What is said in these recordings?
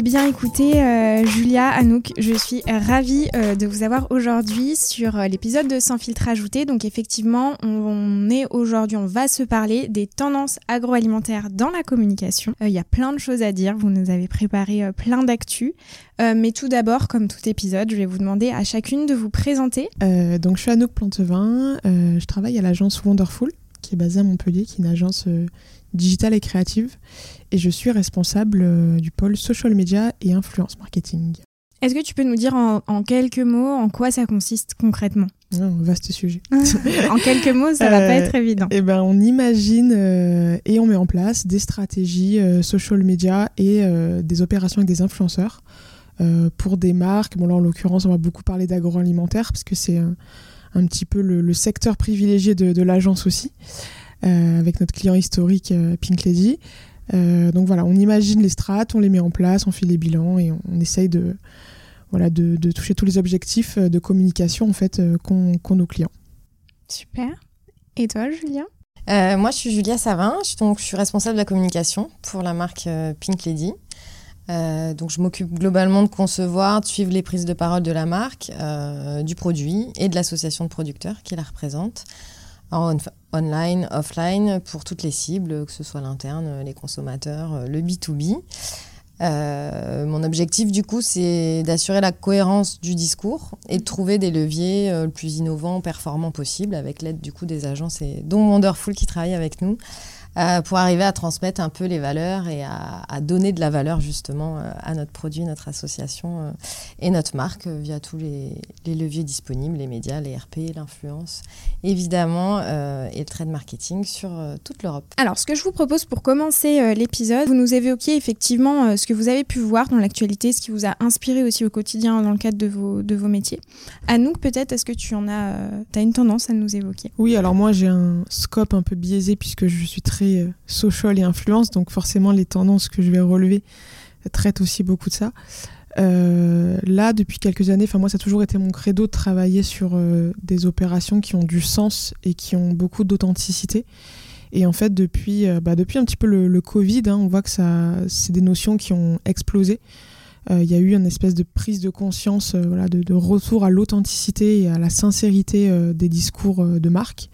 Eh bien écoutez, euh, Julia, Anouk, je suis ravie euh, de vous avoir aujourd'hui sur euh, l'épisode de Sans filtre ajouté. Donc effectivement, on, est aujourd'hui, on va se parler des tendances agroalimentaires dans la communication. Il y a plein de choses à dire, vous nous avez préparé plein d'actu. mais tout d'abord, comme tout épisode, je vais vous demander à chacune de vous présenter. donc je suis Anouk Plantevin, je travaille à l'agence Wonderful, qui est basée à Montpellier, qui est une agence digitale et créative et je suis responsable euh, du pôle social media et influence marketing. Est-ce que tu peux nous dire en, quelques mots en quoi ça consiste concrètement? Un vaste sujet. en quelques mots, ça va pas euh, être évident. Eh ben, on imagine euh, et on met en place des stratégies social media et des opérations avec des influenceurs pour des marques. Bon là, en l'occurrence, on va beaucoup parler d'agroalimentaire parce que c'est un, petit peu le, secteur privilégié de, de l'agence aussi, avec notre client historique Pink Lady. Euh, donc voilà, on imagine les strates, on les met en place, on fait les bilans et on, essaye de, voilà, de, toucher tous les objectifs euh, de communication en fait euh, qu'ont nos clients. Super. Et toi, Julia Moi, je suis Julia Savin, je, donc, je suis responsable de la communication pour la marque Pink Lady. donc je m'occupe globalement de concevoir, de suivre les prises de parole de la marque, du produit et de l'association de producteurs qui la représente online, offline, pour toutes les cibles, que ce soit l'interne, les consommateurs, le B2B. Euh, mon objectif, du coup, c'est d'assurer la cohérence du discours et de trouver des leviers euh, le plus innovants, performants possible, avec l'aide du coup des agences et dont Wonderful qui travaille avec nous, euh, pour arriver à transmettre un peu les valeurs et à, donner de la valeur justement euh, à notre produit, notre association euh, et notre marque via tous les, leviers disponibles, les médias, les RP, l'influence, évidemment, et le trade marketing sur toute l'Europe. Alors, ce que je vous propose pour commencer l'épisode, vous nous évoquiez effectivement ce que vous avez pu voir dans l'actualité, ce qui vous a inspiré aussi au quotidien dans le cadre de vos, de vos métiers. Anouk, peut-être, est-ce que tu en as, as une tendance à nous évoquer? Oui, alors moi j'ai un scope un peu biaisé puisque je suis très euh, social et influence, donc forcément les tendances que je vais relever traitent aussi beaucoup de ça. Euh, là, depuis quelques années, enfin moi, ça a toujours été mon credo de travailler sur euh, des opérations qui ont du sens et qui ont beaucoup d'authenticité. Et en fait, depuis, bah, depuis un petit peu le, Covid, hein, on voit que ça, c'est des notions qui ont explosé. Il y a eu une espèce de prise de conscience, voilà, de, de, retour à l'authenticité et à la sincérité des discours de marque.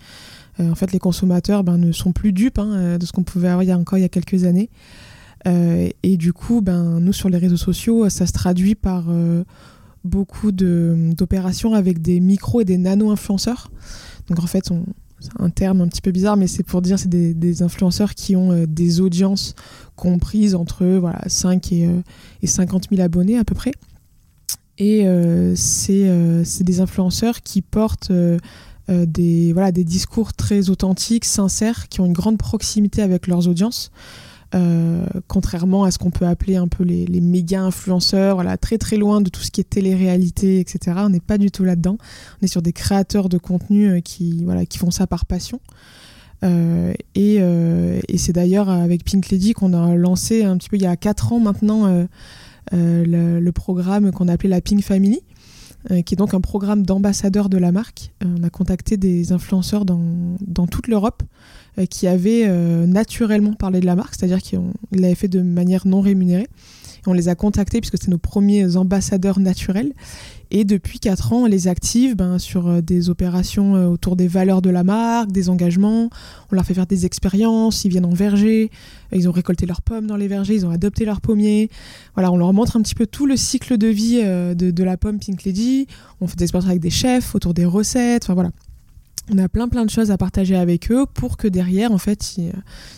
Euh, en fait, les consommateurs ben, ne sont plus dupes hein, euh, de ce qu'on pouvait avoir il y a encore il y a quelques années. Euh, et du coup, ben, nous, sur les réseaux sociaux, ça se traduit par beaucoup d'opérations avec des micros et des nano-influenceurs. Donc en fait, c'est un terme un petit peu bizarre, mais c'est pour dire c'est des, influenceurs qui ont des audiences comprises entre voilà, 5 et, et 50 000 abonnés à peu près. Et c'est des influenceurs qui portent euh, des, voilà, des discours très authentiques, sincères, qui ont une grande proximité avec leurs audiences. Euh, contrairement à ce qu'on peut appeler un peu les, les méga influenceurs, voilà, très très loin de tout ce qui est télé-réalité, etc. On n'est pas du tout là-dedans. On est sur des créateurs de contenu euh, qui, voilà, qui font ça par passion. et, et c'est d'ailleurs avec Pink Lady qu'on a lancé un petit peu il y a 4 ans maintenant le, le, programme qu'on a appelé la Pink Family, euh, qui est donc un programme d'ambassadeurs de la marque. Euh, on a contacté des influenceurs dans, dans toute l'Europe euh, qui avaient naturellement parlé de la marque, c'est-à-dire qu'ils l'avaient fait de manière non rémunérée. On les a contactés puisque c'était nos premiers ambassadeurs naturels. Et depuis 4 ans, on les active ben, sur euh, des opérations euh, autour des valeurs de la marque, des engagements. On leur fait faire des expériences. Ils viennent en verger. Ils ont récolté leurs pommes dans les vergers. Ils ont adopté leurs pommiers. Voilà, on leur montre un petit peu tout le cycle de vie euh, de, de la pomme Pink Lady. On fait des expériences avec des chefs autour des recettes. Enfin voilà on a plein plein de choses à partager avec eux pour que derrière en fait ils,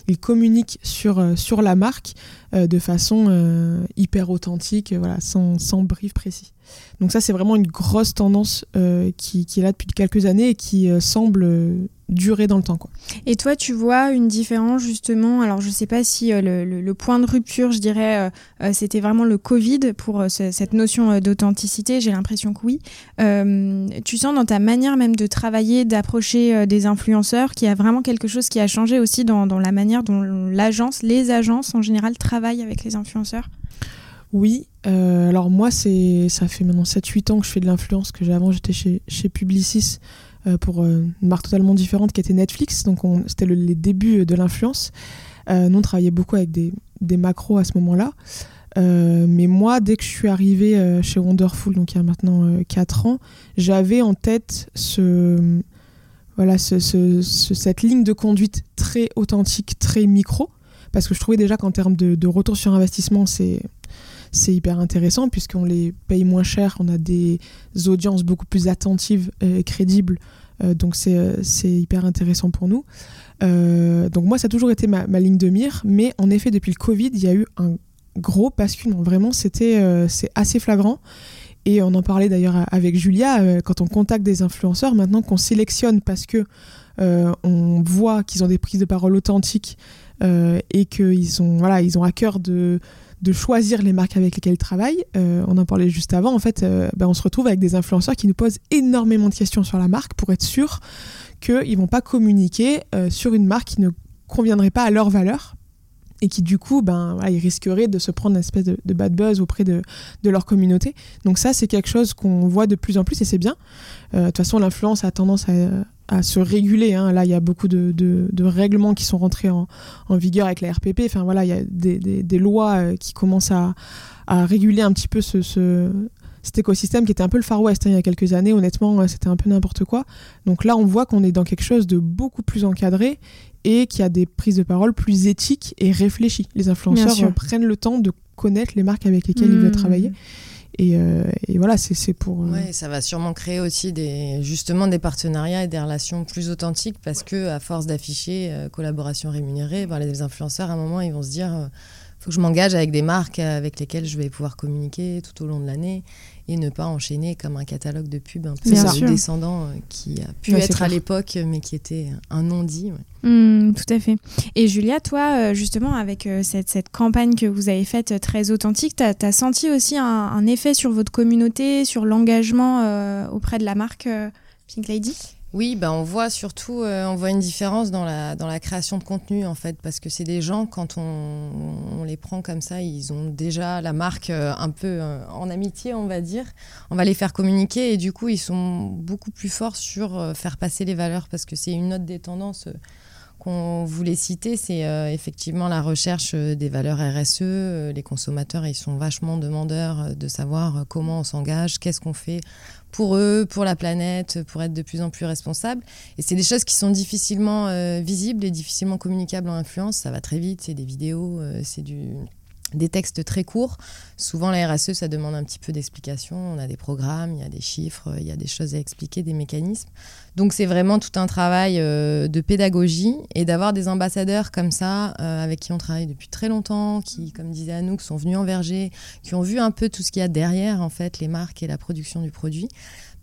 ils communiquent sur, sur la marque euh, de façon euh, hyper authentique, voilà, sans, sans brief précis. Donc ça, c'est vraiment une grosse tendance euh, qui, est là depuis quelques années et qui semble durer dans le temps. Quoi. Et toi, tu vois une différence justement, alors je sais pas si le, le, point de rupture, je dirais, c'était vraiment le Covid pour cette notion d'authenticité, j'ai l'impression que oui. tu sens dans ta manière même de travailler, d'approcher des influenceurs, qu'il y a vraiment quelque chose qui a changé aussi dans, dans la manière dont l'agence, les agences en général travaillent avec les influenceurs? Oui, euh, alors moi, c'est ça fait maintenant 7-8 ans que je fais de l'influence, que avant j'étais chez, chez Publicis euh, pour euh, une marque totalement différente qui était Netflix, donc c'était les débuts de l'influence. nous, on travaillait beaucoup avec des, macros à ce moment-là. mais moi, dès que je suis arrivée chez Wonderful, donc il y a maintenant 4 ans, j'avais en tête ce, voilà, cette ligne de conduite très authentique, très micro, parce que je trouvais déjà qu'en termes de, retour sur investissement, c'est c'est hyper intéressant puisqu'on les paye moins cher, on a des audiences beaucoup plus attentives et crédibles, euh, donc c'est hyper intéressant pour nous. Euh, donc moi, ça a toujours été ma, ligne de mire, mais en effet, depuis le Covid, il y a eu un gros basculement. Vraiment, c'était euh, c'est assez flagrant. Et on en parlait d'ailleurs avec Julia, euh, quand on contacte des influenceurs, maintenant qu'on sélectionne parce que euh, on voit qu'ils ont des prises de parole authentiques euh, et qu'ils ont, voilà, ils ont à cœur de, de choisir les marques avec lesquelles travaillent. on en parlait juste avant. En fait, ben, on se retrouve avec des influenceurs qui nous posent énormément de questions sur la marque pour être sûr qu'ils ne vont pas communiquer sur une marque qui ne conviendrait pas à leur valeur et qui du coup, ben, ils risqueraient de se prendre une espèce de, bad buzz auprès de, de, leur communauté. Donc ça, c'est quelque chose qu'on voit de plus en plus et c'est bien. Euh, de toute façon, l'influence a tendance à, à se réguler. Hein. Là, il y a beaucoup de, de, règlements qui sont rentrés en, en, vigueur avec la RPP. Enfin voilà, il y a des, des, des lois euh, qui commencent à, à, réguler un petit peu ce, ce cet écosystème qui était un peu le Far West hein, il y a quelques années. Honnêtement, euh, c'était un peu n'importe quoi. Donc là, on voit qu'on est dans quelque chose de beaucoup plus encadré et qui a des prises de parole plus éthiques et réfléchies. Les influenceurs prennent le temps de connaître les marques avec lesquelles ils veulent mmh. travailler. Euh, et, voilà, c'est pour. Euh, ouais, ça va sûrement créer aussi des, justement des partenariats et des relations plus authentiques parce que à force d'afficher euh, collaboration rémunérée, ben, les influenceurs à un moment ils vont se dire faut que je m'engage avec des marques avec lesquelles je vais pouvoir communiquer tout au long de l'année et ne pas enchaîner comme un catalogue de pubs un peu descendant euh, qui a pu être à l'époque mais qui était un non-dit. Mmh, tout à fait. Et Julia, toi, euh, justement, avec euh, cette, cette, campagne que vous avez faite très authentique, tu as, senti aussi un, effet sur votre communauté, sur l'engagement auprès de la marque Pink Lady? Oui, bah on voit surtout euh, on voit une différence dans la, dans la création de contenu en fait parce que c'est des gens quand on, les prend comme ça, ils ont déjà la marque euh, un peu euh, en amitié, on va dire. On va les faire communiquer et du coup, ils sont beaucoup plus forts sur faire passer les valeurs parce que c'est une autre des tendances qu'on voulait citer, c'est effectivement la recherche des valeurs RSE. Les consommateurs, ils sont vachement demandeurs de savoir comment on s'engage, qu'est-ce qu'on fait pour eux, pour la planète, pour être de plus en plus responsable. Et c'est des choses qui sont difficilement visibles et difficilement communicables en influence. Ça va très vite, c'est des vidéos, c'est du des textes très courts. Souvent, la RSE, ça demande un petit peu d'explication. On a des programmes, il y a des chiffres, il y a des choses à expliquer, des mécanismes. Donc, c'est vraiment tout un travail euh, de pédagogie et d'avoir des ambassadeurs comme ça, euh, avec qui on travaille depuis très longtemps, qui, comme disait Anouk, sont venus en verger, qui ont vu un peu tout ce qu'il y a derrière, en fait, les marques et la production du produit.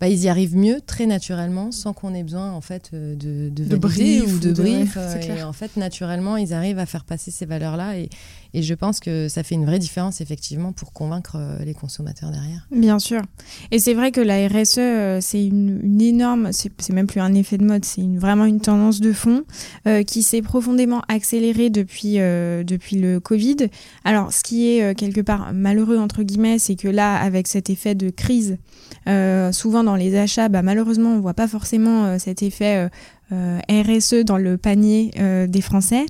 Bah, ils y arrivent mieux très naturellement sans qu'on ait besoin en fait euh, de, de, de brief ou de, brief. et en fait naturellement ils arrivent à faire passer ces valeurs là et, et je pense que ça fait une vraie différence effectivement pour convaincre les consommateurs derrière. Bien sûr. Et c'est vrai que la RSE, c'est une, énorme, c'est même plus un effet de mode, c'est une, vraiment une tendance de fond euh, qui s'est profondément accélérée depuis, depuis le Covid. Alors, ce qui est quelque part malheureux, entre guillemets, c'est que là, avec cet effet de crise, souvent dans les achats, bah, malheureusement, on voit pas forcément cet effet euh, RSE dans le panier euh, des Français,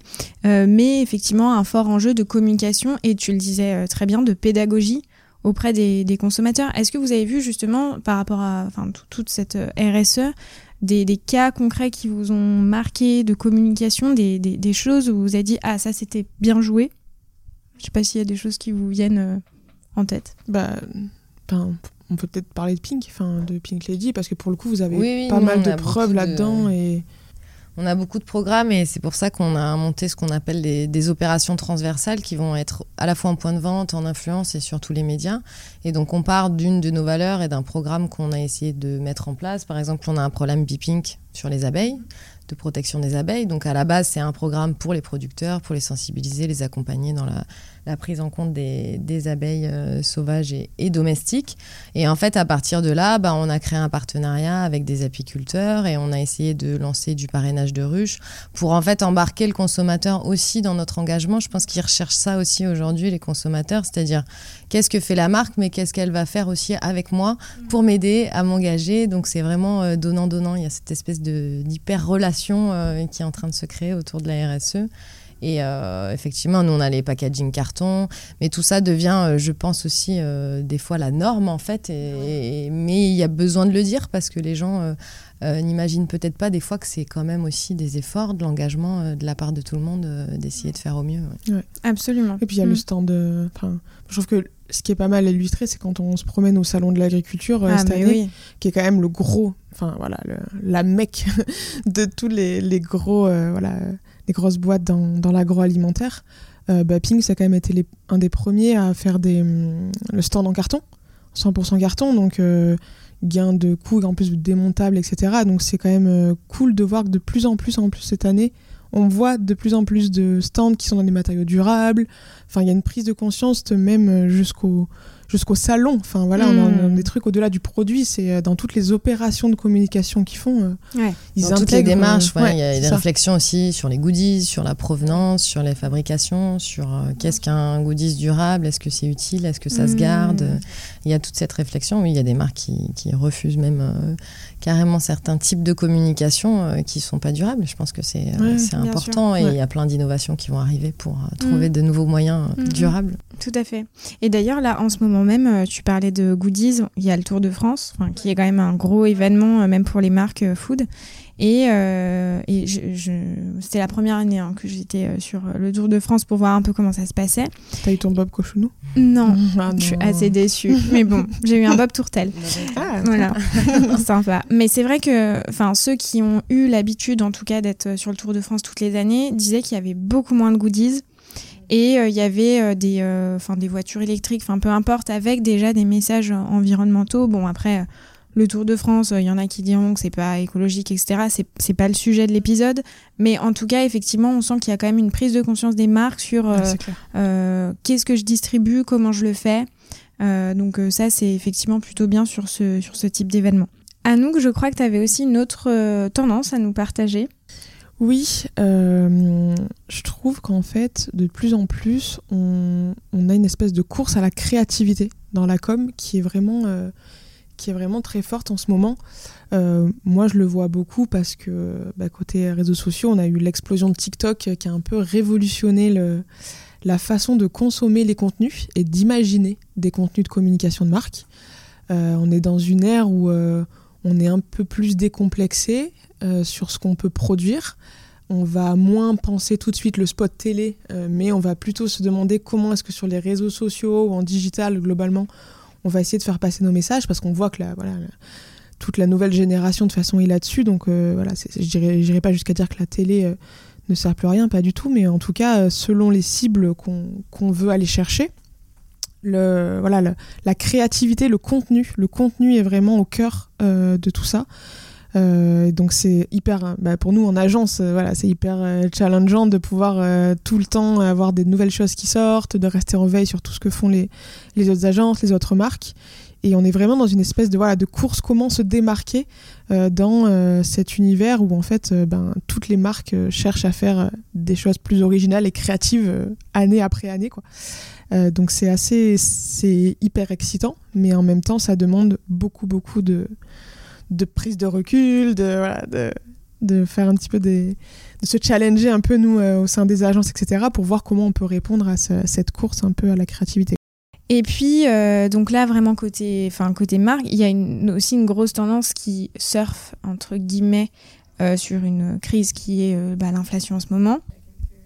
euh, mais effectivement un fort enjeu de communication et tu le disais très bien, de pédagogie auprès des, consommateurs. Est-ce que vous avez vu justement par rapport à toute cette RSE des, cas concrets qui vous ont marqué de communication, des, des, choses où vous avez dit ah ça c'était bien joué Je sais pas s'il y a des choses qui vous viennent en tête. Bah, on peut peut-être parler de Pink, enfin de Pink Lady, parce que pour le coup, vous avez pas mal de preuves là-dedans. Et... On a beaucoup de programmes et c'est pour ça qu'on a monté ce qu'on appelle des, opérations transversales qui vont être à la fois en point de vente, en influence et sur tous les médias. Et donc on part d'une de nos valeurs et d'un programme qu'on a essayé de mettre en place. Par exemple, on a un programme Bipink sur les abeilles de protection des abeilles. Donc à la base, c'est un programme pour les producteurs, pour les sensibiliser, les accompagner dans la, la prise en compte des, des abeilles euh, sauvages et, et, domestiques. Et en fait, à partir de là, bah, on a créé un partenariat avec des apiculteurs et on a essayé de lancer du parrainage de ruches pour en fait embarquer le consommateur aussi dans notre engagement. Je pense qu'ils recherchent ça aussi aujourd'hui, les consommateurs, c'est-à-dire qu'est-ce que fait la marque, mais qu'est-ce qu'elle va faire aussi avec moi pour m'aider à m'engager. Donc c'est vraiment donnant-donnant. Euh, Il y a cette espèce d'hyper relation euh, qui est en train de se créer autour de la RSE. Et effectivement, nous, on a les packaging carton, mais tout ça devient, je pense aussi, des fois la norme, en fait. Et, mais il y a besoin de le dire parce que les gens euh, n'imagine peut-être pas des fois que c'est quand même aussi des efforts, de l'engagement euh, de la part de tout le monde euh, d'essayer de faire au mieux. Absolument. Et puis il y a le mm. stand. Enfin, je trouve que ce qui est pas mal illustré, c'est quand on se promène au salon de l'agriculture ah, cette année, qui est quand même le gros, enfin voilà, la mecque de tous les, les gros, voilà, les grosses boîtes dans, l'agroalimentaire. Bah, Ping, ça a quand même été un des premiers à faire des, hum, le stand en carton, 100% carton, donc gain de coûts, en plus démontable, etc. Donc c'est quand même euh, cool de voir que de plus en plus, en plus cette année, on voit de plus en plus de stands qui sont dans des matériaux durables. Enfin, il y a une prise de conscience même euh, jusqu'au jusqu'au salon. Enfin voilà, on, a, hmm. des trucs au-delà du produit. C'est euh, dans toutes les opérations de communication qu'ils font. Euh, ouais. Ils dans toutes les démarches. il y a des réflexions aussi sur les goodies, sur la provenance, sur les fabrications, sur euh, qu'est-ce qu'un goodies durable, est-ce que c'est utile, est-ce que ça se garde. Hmm. Il y a toute cette réflexion. Oui, il y a des marques qui, qui refusent même carrément certains types de communication qui sont pas durables. Je pense que c'est c'est important et il y a plein d'innovations qui vont arriver pour trouver hmm. de nouveaux moyens durables. Tout à fait. Et d'ailleurs, là, en ce moment même, euh, tu parlais de goodies. Il y a le Tour de France, qui est quand même un gros événement, euh, même pour les marques euh, food. Et, et je, c'était la première année hein, que j'étais sur le Tour de France pour voir un peu comment ça se passait. T'as eu ton Bob Cochonou non, ah je suis assez déçue. Mais bon, j'ai eu un Bob Tourtel. Ah, voilà, sympa. Mais c'est vrai que enfin, ceux qui ont eu l'habitude, en tout cas, d'être sur le Tour de France toutes les années, disaient qu'il y avait beaucoup moins de goodies et euh, il y avait euh, des, euh, des voitures électriques, enfin peu importe, avec déjà des messages environnementaux. Bon, après, le Tour de France, il y en a qui diront que c'est pas écologique, etc. C'est, c'est pas le sujet de l'épisode. Mais en tout cas, effectivement, on sent qu'il y a quand même une prise de conscience des marques sur qu'est-ce que je distribue, comment je le fais. donc ça, c'est effectivement plutôt bien sur ce, sur ce type d'événement. Anouk, je crois que tu avais aussi une autre tendance à nous partager. Oui, euh, je trouve qu'en fait, de plus en plus, on, a une espèce de course à la créativité dans la com qui est vraiment, euh, qui est vraiment très forte en ce moment. Euh, moi, je le vois beaucoup parce que bah, côté réseaux sociaux, on a eu l'explosion de TikTok qui a un peu révolutionné la façon de consommer les contenus et d'imaginer des contenus de communication de marque. on est dans une ère où on est un peu plus décomplexé, euh, sur ce qu'on peut produire. On va moins penser tout de suite le spot télé, euh, mais on va plutôt se demander comment est-ce que sur les réseaux sociaux ou en digital globalement, on va essayer de faire passer nos messages parce qu'on voit que la, toute la nouvelle génération de façon est là-dessus. Donc euh, voilà, je n'irai pas jusqu'à dire que la télé ne sert plus à rien, pas du tout, mais en tout cas, selon les cibles qu'on veut aller chercher, voilà, la créativité, le contenu, le contenu est vraiment au cœur de tout ça. Euh, donc c'est hyper, bah, pour nous en agence, euh, voilà, c'est hyper euh, challengeant de pouvoir tout le temps avoir des nouvelles choses qui sortent, de rester en veille sur tout ce que font les, les autres agences, les autres marques. Et on est vraiment dans une espèce de, voilà, de course, comment se démarquer dans cet univers où en fait ben, toutes les marques cherchent à faire des choses plus originales et créatives année après année. Quoi. Donc c'est assez, c'est hyper excitant, mais en même temps ça demande beaucoup, beaucoup de, prise de recul, de, faire un petit peu de se challenger un peu, nous, euh, au sein des agences, etc., pour voir comment on peut répondre à, cette course un peu à la créativité. Et puis, euh, donc là, vraiment côté, enfin, côté marque, il y a aussi une grosse tendance qui surfe, entre guillemets, euh, sur une crise qui est bah, l'inflation en ce moment.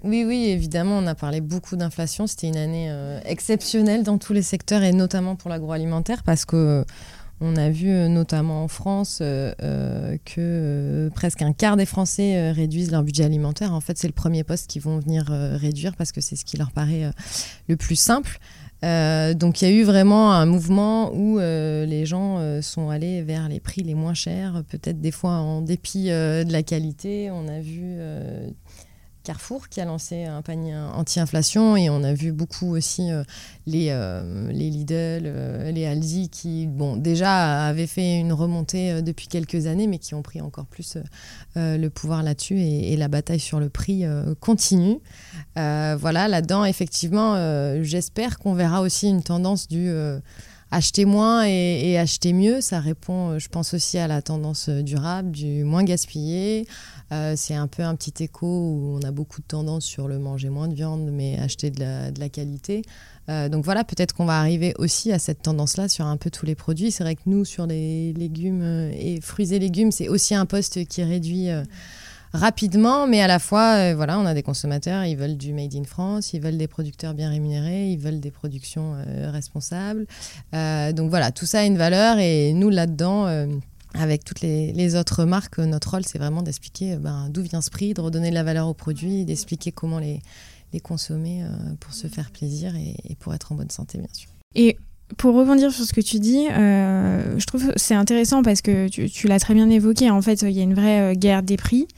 Oui, oui, évidemment, on a parlé beaucoup d'inflation. C'était une année exceptionnelle dans tous les secteurs et notamment pour l'agroalimentaire parce que on a vu euh, notamment en France euh, euh, que presque un quart des Français réduisent leur budget alimentaire. En fait, c'est le premier poste qu'ils vont venir réduire parce que c'est ce qui leur paraît le plus simple. donc il y a eu vraiment un mouvement où les gens sont allés vers les prix les moins chers, peut-être des fois en dépit de la qualité. On a vu Carrefour qui a lancé un panier anti-inflation et on a vu beaucoup aussi euh, les, euh, les Lidl, euh, les Aldi qui bon, déjà avaient fait une remontée depuis quelques années mais qui ont pris encore plus le pouvoir là-dessus et, la bataille sur le prix continue. voilà, là-dedans, effectivement, j'espère qu'on verra aussi une tendance du acheter moins et, acheter mieux, ça répond, je pense aussi à la tendance durable, du moins gaspiller. c'est un peu un petit écho où on a beaucoup de tendance sur le manger moins de viande, mais acheter de la, de la qualité. donc voilà, peut-être qu'on va arriver aussi à cette tendance-là sur un peu tous les produits. C'est vrai que nous, sur les légumes et fruits et légumes, c'est aussi un poste qui réduit rapidement, mais à la fois, euh, voilà, on a des consommateurs, ils veulent du made in France, ils veulent des producteurs bien rémunérés, ils veulent des productions euh, responsables. Euh, donc voilà, tout ça a une valeur et nous là-dedans. avec toutes les, autres marques, notre rôle, c'est vraiment d'expliquer ben, d'où vient ce prix, de redonner de la valeur aux produits, d'expliquer comment les, consommer pour se faire plaisir et, pour être en bonne santé, bien sûr. Pour rebondir sur ce que tu dis, euh, je trouve c'est intéressant parce que tu, l'as très bien évoqué. En fait, il y a une vraie euh, guerre des prix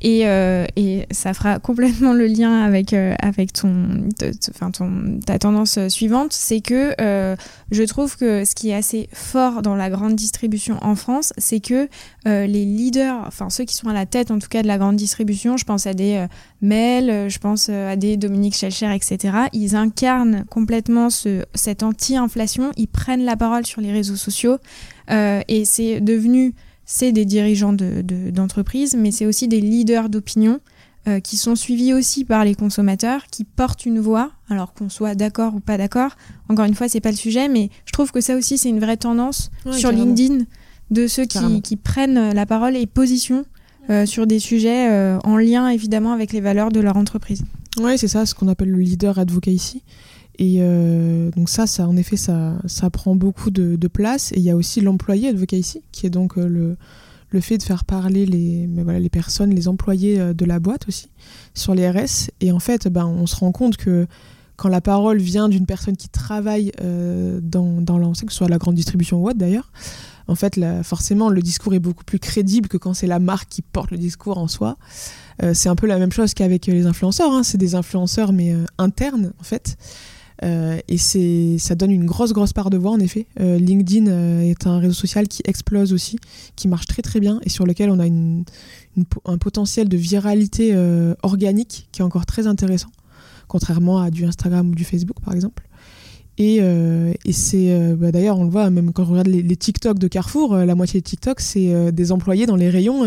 et, euh, et ça fera complètement le lien avec avec ton, enfin ton ta tendance suivante, c'est que je trouve que ce qui est assez fort dans la grande distribution en France, c'est que les leaders, enfin ceux qui sont à la tête en tout cas de la grande distribution, je pense à des Mel, je pense à des Dominique Schelcher, etc. Ils incarnent complètement ce, cette anti-inflation ils prennent la parole sur les réseaux sociaux euh, et c'est devenu, c'est des dirigeants d'entreprise, de, mais c'est aussi des leaders d'opinion euh, qui sont suivis aussi par les consommateurs, qui portent une voix, alors qu'on soit d'accord ou pas d'accord. Encore une fois, c'est pas le sujet, mais je trouve que ça aussi c'est une vraie tendance sur LinkedIn de ceux qui, prennent la parole et position euh, sur des sujets en lien évidemment avec les valeurs de leur entreprise. Oui, c'est ça, ce qu'on appelle le leader advocacy. Et euh, donc ça, ça, en effet, ça, ça prend beaucoup de, place. Et il y a aussi l'employé advocacy, qui est donc euh, le, le fait de faire parler les, mais voilà, les personnes, les employés euh, de la boîte aussi, sur les RS. Et en fait, ben, on se rend compte que quand la parole vient d'une personne qui travaille dans, dans que ce soit la grande distribution ou autre d'ailleurs, en fait, forcément, le discours est beaucoup plus crédible que quand c'est la marque qui porte le discours en soi. c'est un peu la même chose qu'avec les influenceurs. Hein. C'est des influenceurs, mais internes, en fait. Euh, et c'est, ça donne une grosse, grosse part de voix, en effet. Euh, LinkedIn euh, est un réseau social qui explose aussi, qui marche très, très bien et sur lequel on a un potentiel de viralité organique qui est encore très intéressant, contrairement à du Instagram ou du Facebook, par exemple. Et, et c'est bah, d'ailleurs, on le voit même quand on regarde les, les TikTok de Carrefour, la moitié de TikTok, c'est des employés dans les rayons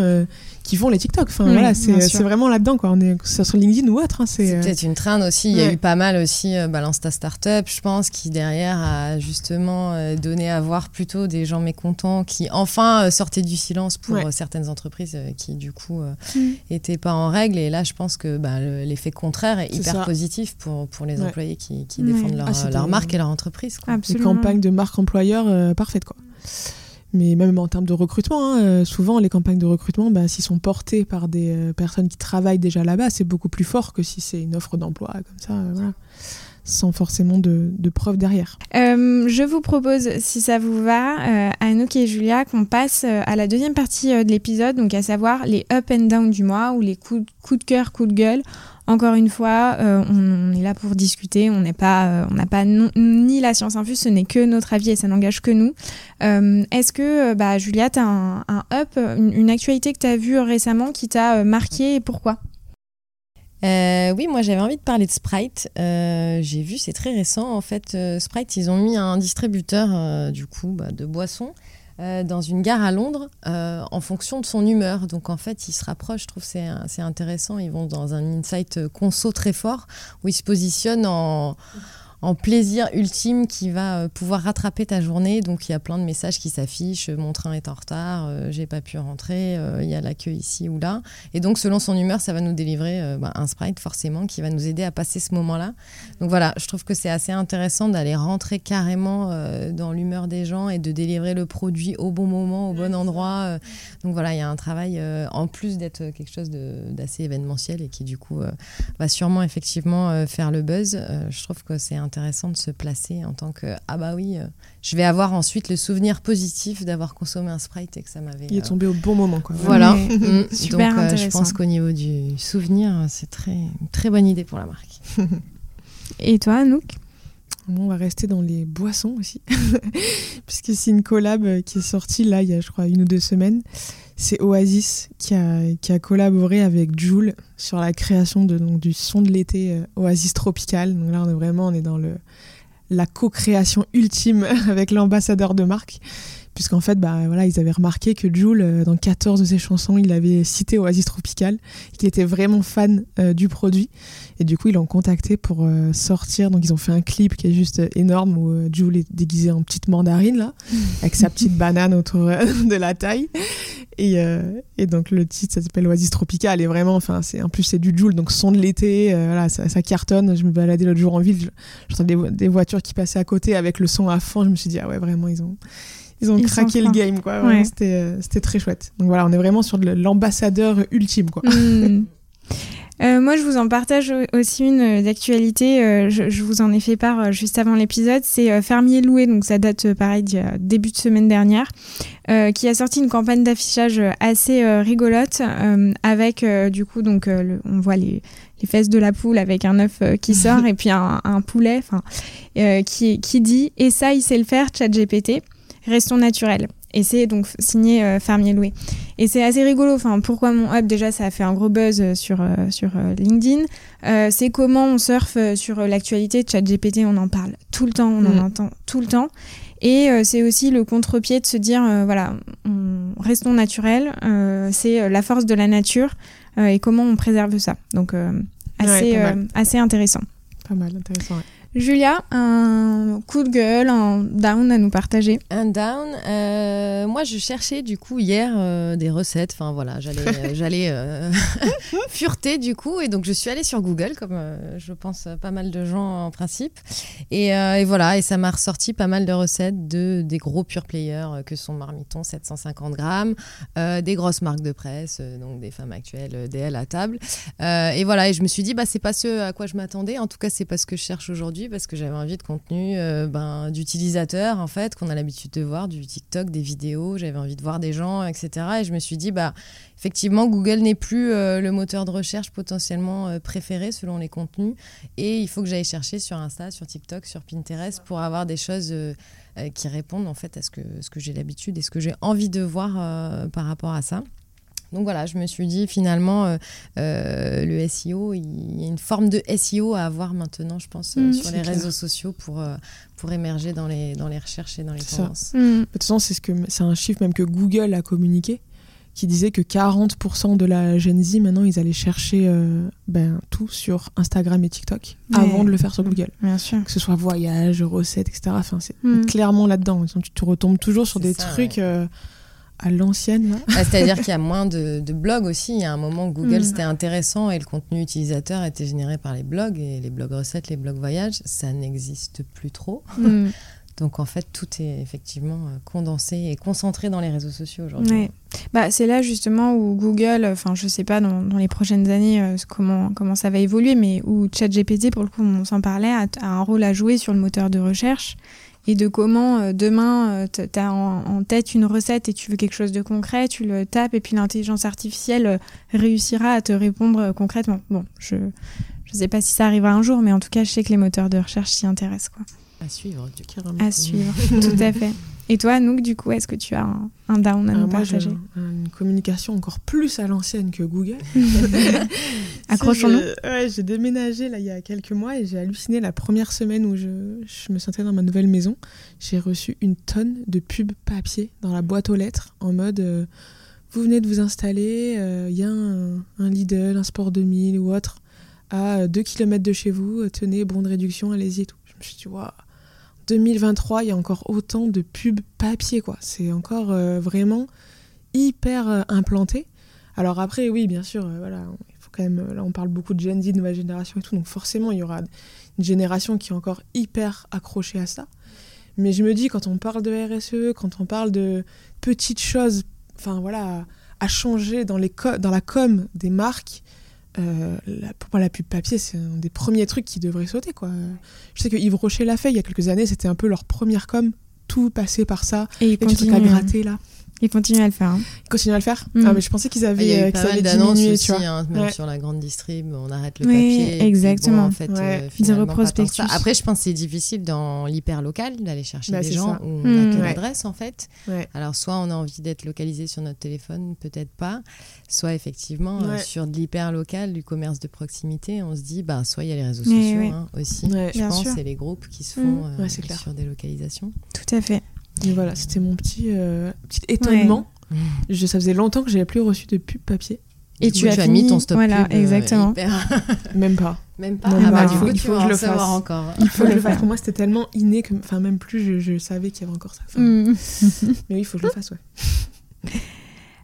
qui font les TikTok. Enfin, voilà, c'est vraiment là-dedans, quoi. On est, sur LinkedIn ou autre. Hein, c'est euh, peut-être une traîne aussi. Il y a eu pas mal aussi euh, Balance ta startup, je pense, qui derrière a justement euh, donné à voir plutôt des gens mécontents qui enfin sortaient du silence pour certaines entreprises qui, du coup, n'étaient mm. pas en règle. Et là, je pense que bah, l'effet contraire est, hyper positif pour, pour les employés qui, qui défendent leur, ah, leur marque et leur entreprise. Quoi. Une campagne de marque employeur parfaite, quoi mais même en termes de recrutement, hein, euh, souvent les campagnes de recrutement, bah, s'ils sont portés par des euh, personnes qui travaillent déjà là-bas, c'est beaucoup plus fort que si c'est une offre d'emploi comme ça, euh, voilà, sans forcément de, de preuves derrière. je vous propose, si ça vous va, Anouk et Julia, qu'on passe à la deuxième partie de l'épisode, donc à savoir les up and down du mois ou les coups, coups de cœur, coups de gueule encore une fois, euh, on, est là pour discuter. On n'est pas, euh, n'a pas ni la science infuse. Ce n'est que notre avis et ça n'engage que nous. Euh, est-ce que, bah, Julia, tu as un, up, une, actualité que tu as vue récemment qui t'a marqué et pourquoi? Oui, moi j'avais envie de parler de Sprite. J'ai vu, c'est très récent en fait. Sprite, ils ont mis un distributeur du coup bah, de boissons euh, dans une gare à Londres euh, en fonction de son humeur. Donc en fait, ils se rapprochent, je trouve c'est c'est intéressant. Ils vont dans un insight conso très fort où ils se positionnent en en plaisir ultime qui va euh, pouvoir rattraper ta journée. Donc il y a plein de messages qui s'affichent, mon train est en retard, euh, j'ai pas pu rentrer, euh, il y a la queue ici ou là. Et donc selon son humeur, ça va nous délivrer bah, un sprite forcément qui va nous aider à passer ce moment-là. Donc voilà, je trouve que c'est assez intéressant d'aller rentrer carrément dans l'humeur des gens et de délivrer le produit au bon moment, au bon endroit. donc voilà, il y a un travail en plus d'être quelque chose d'assez événementiel et qui du coup va sûrement effectivement faire le buzz. je trouve que c'est intéressant intéressant de se placer en tant que ah bah oui, euh, je vais avoir ensuite le souvenir positif d'avoir consommé un Sprite et que ça m'avait. Il est tombé au bon moment quoi. Voilà. Mm. Super Donc, euh, je pense qu'au niveau du souvenir, c'est très une très bonne idée pour la marque. et toi, Anouk? On va rester dans les boissons aussi, puisque c'est une collab euh, qui est sortie là il y a je crois une ou deux semaines. C'est Oasis qui a, qui a, collaboré avec Joule sur la création de, donc, du son de l'été euh, Oasis Tropical. Donc là on est vraiment on est dans le la co-création ultime avec l'ambassadeur de marque puisqu'en fait, bah, voilà, ils avaient remarqué que Jules, euh, dans 14 de ses chansons, il avait cité Oasis Tropical, qu'il était vraiment fan euh, du produit. Et du coup, ils l'ont contacté pour sortir. Donc, ils ont fait un clip qui est juste énorme où Jules est déguisé en petite mandarine, là, avec sa petite banane autour de la taille. Et, et, donc, le titre, ça s'appelle Oasis Tropical. Et vraiment, enfin, c'est, en plus, c'est du Jules, donc son de l'été, voilà, ça, ça, cartonne. Je me baladais l'autre jour en ville, j'entendais des, des voitures qui passaient à côté avec le son à fond. Je me suis dit, ah ouais, vraiment, ils ont ils ont craqué le game, quoi. Euh, c'était très chouette. Donc voilà, on est vraiment sur l'ambassadeur ultime, quoi. Hmm. Euh, moi, je vous en partage aussi une d'actualité. Euh, je, vous en ai fait part juste avant l'épisode. C'est Fermier Loué, donc ça date pareil début de semaine dernière, qui a sorti une campagne d'affichage assez rigolote avec du coup donc on voit les, les, fesses de la poule avec un œuf qui sort et puis un, un poulet, enfin qui qui dit et ça il sait le faire, ChatGPT. Restons naturels. Et c'est donc signé euh, Fermier Loué. Et c'est assez rigolo. Enfin, pourquoi mon hub Déjà, ça a fait un gros buzz euh, sur, euh, sur LinkedIn. c'est comment on surfe sur l'actualité. ChatGPT, on en parle tout le temps, on en mm. entend tout le temps. Et c'est aussi le contre-pied de se dire, voilà, restons naturels. c'est la force de la nature et comment on préserve ça. Donc, assez, assez intéressant. Pas mal, intéressant. Julia, un coup de gueule, un down à nous partager Un down euh, Moi, je cherchais du coup hier euh, des recettes. Enfin voilà, j'allais, euh, j'allais fureter du coup. Et donc, je suis allée sur Google, comme je pense pas mal de gens en principe. Et, voilà, et ça m'a ressorti pas mal de recettes de des gros pure players que sont Marmiton 750 grammes, des grosses marques de presse, donc des femmes actuelles, DL à table. et voilà, et je me suis dit, bah, c'est pas ce à quoi je m'attendais. En tout cas, c'est pas ce que je cherche aujourd'hui parce que j'avais envie de contenu euh, ben, d'utilisateurs en fait qu'on a l'habitude de voir, du TikTok, des vidéos. J'avais envie de voir des gens, etc. Et je me suis dit bah effectivement Google n'est plus euh, le moteur de recherche potentiellement euh, préféré selon les contenus et il faut que j'aille chercher sur Insta, sur TikTok, sur Pinterest pour avoir des choses qui répondent en fait à ce que, ce que j'ai l'habitude et ce que j'ai envie de voir par rapport à ça. Donc voilà, je me suis dit finalement, euh, euh, le SEO, il y a une forme de SEO à avoir maintenant, je pense, euh, mm. sur les réseaux sociaux pour, pour émerger dans les, dans les recherches et dans les tendances. Mm. De toute façon, c'est ce un chiffre même que Google a communiqué qui disait que 40% de la Gen Z, maintenant, ils allaient chercher ben, tout sur Instagram et TikTok avant de le faire sur Google. Bien sûr. Que ce soit voyage, recettes, etc. Enfin, c'est mm. clairement là-dedans. Tu te retombes toujours sur des trucs à l'ancienne. Bah, c'est-à-dire qu'il y a moins de, blogs aussi. Il y a un moment, Google, mm. c'était intéressant et le contenu utilisateur était généré par les blogs et les blogs recettes, les blogs voyages, ça n'existe plus trop. Mm. Donc en fait, tout est effectivement euh, condensé et concentré dans les réseaux sociaux aujourd'hui. Bah, c'est là justement où Google, enfin je sais pas dans, les prochaines années euh, comment, comment ça va évoluer, mais où ChatGPT, pour le coup on s'en parlait, a, un rôle à jouer sur le moteur de recherche et de comment euh, demain euh, tu as en, tête une recette et tu veux quelque chose de concret, tu le tapes et puis l'intelligence artificielle euh, réussira à te répondre concrètement. Bon, je ne sais pas si ça arrivera un jour, mais en tout cas, je sais que les moteurs de recherche s'y intéressent. Quoi. À suivre, À suivre, tout à fait. Et toi, Nook, du coup, est-ce que tu as un, down à nous partager Une communication encore plus à l'ancienne que Google. Accrochons-nous. Ouais, j'ai déménagé là il y a quelques mois et j'ai halluciné la première semaine où je, je me sentais dans ma nouvelle maison. J'ai reçu une tonne de pubs papier dans la boîte aux lettres en mode euh, vous venez de vous installer, euh, il y a un, un, Lidl, un Sport 2000 ou autre à 2 km de chez vous, tenez, bon de réduction, allez-y et tout. Je me suis dit, waouh 2023, il y a encore autant de pubs papier, quoi. C'est encore euh, vraiment hyper euh, implanté. Alors après, oui, bien sûr, euh, voilà, il faut quand même. Là, on parle beaucoup de Gen Z, de nouvelle génération et tout, donc forcément, il y aura une génération qui est encore hyper accrochée à ça. Mais je me dis, quand on parle de RSE, quand on parle de petites choses, enfin voilà, à changer dans, les dans la com des marques, euh, pour moi, la pub papier, c'est un des premiers trucs qui devrait sauter. Quoi. Je sais que Yves Rocher l'a fait il y a quelques années, c'était un peu leur première com, tout passé par ça. Et ils continuent à gratter là. Ils continuent à le faire. hein. Ils continuent à le faire? Mm. Ah, mais je pensais qu'ils Il y avaient, a euh, eu qu'ils pas mal avaient d'annonces aussi, hein, même Ouais. sur la grande distrib, on arrête le Oui, papier. puis exactement. bon, en fait, Ouais. euh, Des finalement, pas tant que ça. reprospectus. Après, je pense que c'est difficile dans l'hyper local d'aller chercher Bah, des gens ça. où on Mm. n'a que Ouais. l'adresse en fait. Ouais. Alors, soit on a envie d'être localisé sur notre téléphone, peut-être pas. Soit effectivement, euh, Ouais. sur de l'hyper local, du commerce de proximité, on se dit, bah, soit il y a les réseaux Mais sociaux ouais. hein, aussi. Ouais. Je Bien pense, sûr. et les groupes qui se Mm. font euh, Ouais, clair. sur des localisations. Tout à fait. Et voilà, c'était mon petit, euh, petit étonnement. Je, ça faisait longtemps que j'avais plus reçu de pub papier. Et Du tu coup, as tu fini- mis ton stop voilà, pub, euh, exactement. hyper- Même pas. Même pas. Ah bah, bah, il du faut- coup, il tu faut vas que je le fasse. encore. Il faut que je le fasse. Pour moi, c'était tellement inné que, enfin, même plus, je, je savais qu'il y avait encore ça. Enfin, Mm. Mais oui, il faut que je le fasse, ouais.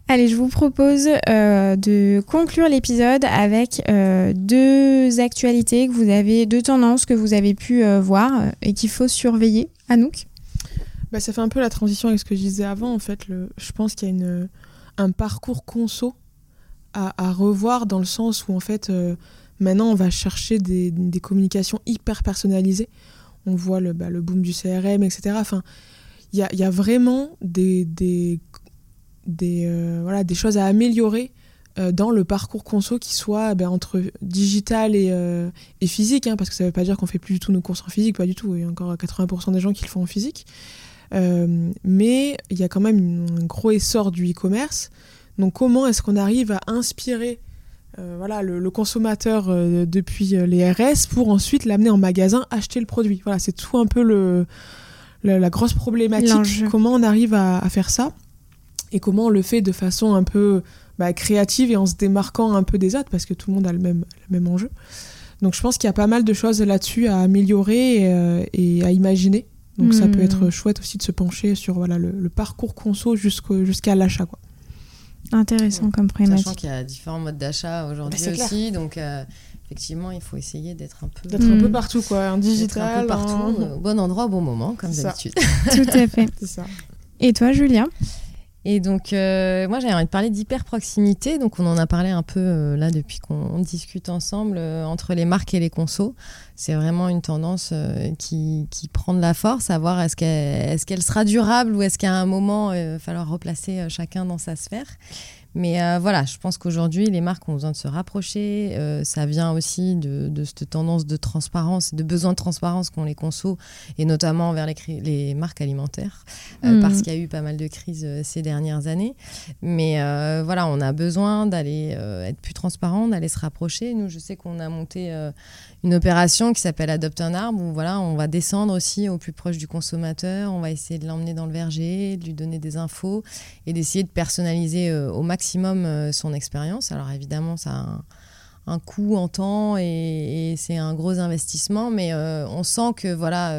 Allez, je vous propose euh, de conclure l'épisode avec euh, deux actualités que vous avez, deux tendances que vous avez pu euh, voir et qu'il faut surveiller. Anouk? Bah, ça fait un peu la transition avec ce que je disais avant. En fait, le, je pense qu'il y a une, un parcours conso à, à revoir dans le sens où, en fait, euh, maintenant, on va chercher des, des communications hyper personnalisées. On voit le, bah, le boom du CRM, etc. Enfin, il y a, y a vraiment des, des, des, euh, voilà, des choses à améliorer euh, dans le parcours conso qui soit ben, entre digital et, et physique, hein, parce que ça ne veut pas dire qu'on fait plus du tout nos courses en physique, pas du tout. Il y a encore 80% des gens qui le font en physique. Euh, mais il y a quand même un gros essor du e-commerce. Donc comment est-ce qu'on arrive à inspirer euh, voilà, le, le consommateur euh, depuis euh, les RS pour ensuite l'amener en magasin, acheter le produit? Voilà, c'est tout un peu le, le- la grosse problématique. Comment on arrive à, à faire ça? Et comment on le fait de façon un peu bah, créative et en se démarquant un peu des autres parce que tout le monde a le même, le même enjeu. Donc je pense qu'il y a pas mal de choses là-dessus à améliorer et, et à imaginer. Donc ça Hmm. peut être chouette aussi de se pencher sur voilà, le, le parcours conso jusqu'au- jusqu'à l'achat. Quoi. Intéressant comme Sachant problématique. qu'il y a différents modes d'achat aujourd'hui Bah, clair. aussi, donc euh, effectivement, il faut essayer d'être un peu, D'être un Hmm. peu partout, quoi. En digital, un peu partout, euh, au bon endroit, au bon moment, comme d'habitude. Tout à fait. Ça. Et toi, Julia? Et donc, euh, moi, j'avais envie de parler d'hyper proximité. Donc, on en a parlé un peu euh, là depuis qu'on discute ensemble euh, entre les marques et les consos. C'est vraiment une tendance qui, prend de la force, à voir est-ce qu'elle sera durable ou est-ce qu'à un moment, il va falloir replacer chacun dans sa sphère. Mais euh, voilà, je pense qu'aujourd'hui, les marques ont besoin de se rapprocher. Euh, ça vient aussi de, de cette tendance de transparence, de besoin de transparence qu'ont les consos, et notamment vers les, marques alimentaires, euh, Mhm. parce qu'il y a eu pas mal de crises ces dernières années. Mais voilà, on a besoin d'aller être plus transparent, d'aller se rapprocher. Nous, je sais qu'on a monté une opération qui s'appelle Adopte un arbre, où voilà, on va descendre aussi au plus proche du consommateur, on va essayer de l'emmener dans le verger, de lui donner des infos et d'essayer de personnaliser euh, au maximum euh, son expérience. Alors évidemment, ça a un, coût en temps et, c'est un gros investissement, mais euh, on sent que voilà,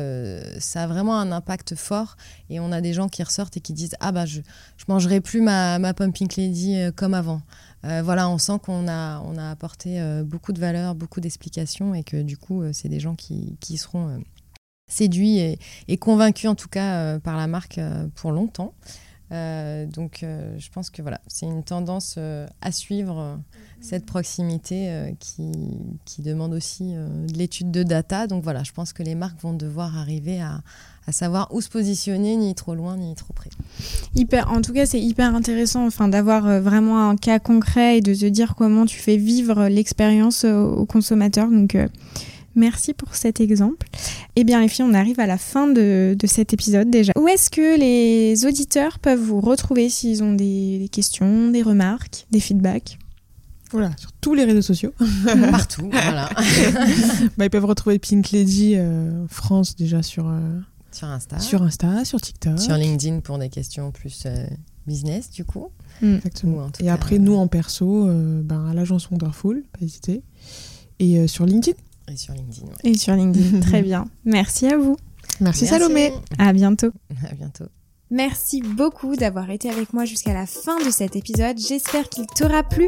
ça a vraiment un impact fort et on a des gens qui ressortent et qui disent ah bah je je mangerai plus ma ma pumping lady comme avant. Euh, voilà, on sent qu'on a on a apporté euh, beaucoup de valeur, beaucoup d'explications et que du coup euh, c'est des gens qui qui seront séduits et, et convaincus en tout cas par la marque pour longtemps. Donc je pense que voilà, c'est une tendance à suivre, euh, cette proximité qui, qui demande aussi de l'étude de data. Donc voilà, je pense que les marques vont devoir arriver à, à savoir où se positionner, ni trop loin, ni trop près. Hyper, en tout cas, c'est hyper intéressant enfin, d'avoir euh, vraiment un cas concret et de se dire comment tu fais vivre l'expérience euh, au consommateur. Donc, euh, merci pour cet exemple. Eh bien, les filles, on arrive à la fin de, de cet épisode déjà. Où est-ce que les auditeurs peuvent vous retrouver s'ils ont des, des questions, des remarques, des feedbacks? Voilà, sur tous les réseaux sociaux. Partout, voilà. Bah, ils peuvent retrouver Pink Lady euh, France déjà sur, euh, Sur Insta, sur Insta, sur TikTok. sur LinkedIn pour des questions plus euh, business du coup. Exactement. Ou en tout Et cas, après, nous en perso, euh, ben, à l'agence Wonderful, pas hésiter. Et euh, sur LinkedIn. Et sur LinkedIn. ouais. Et sur LinkedIn. Très bien. Merci à vous. Merci, Merci. Salomé. À bientôt. À bientôt. Merci beaucoup d'avoir été avec moi jusqu'à la fin de cet épisode. J'espère qu'il t'aura plu.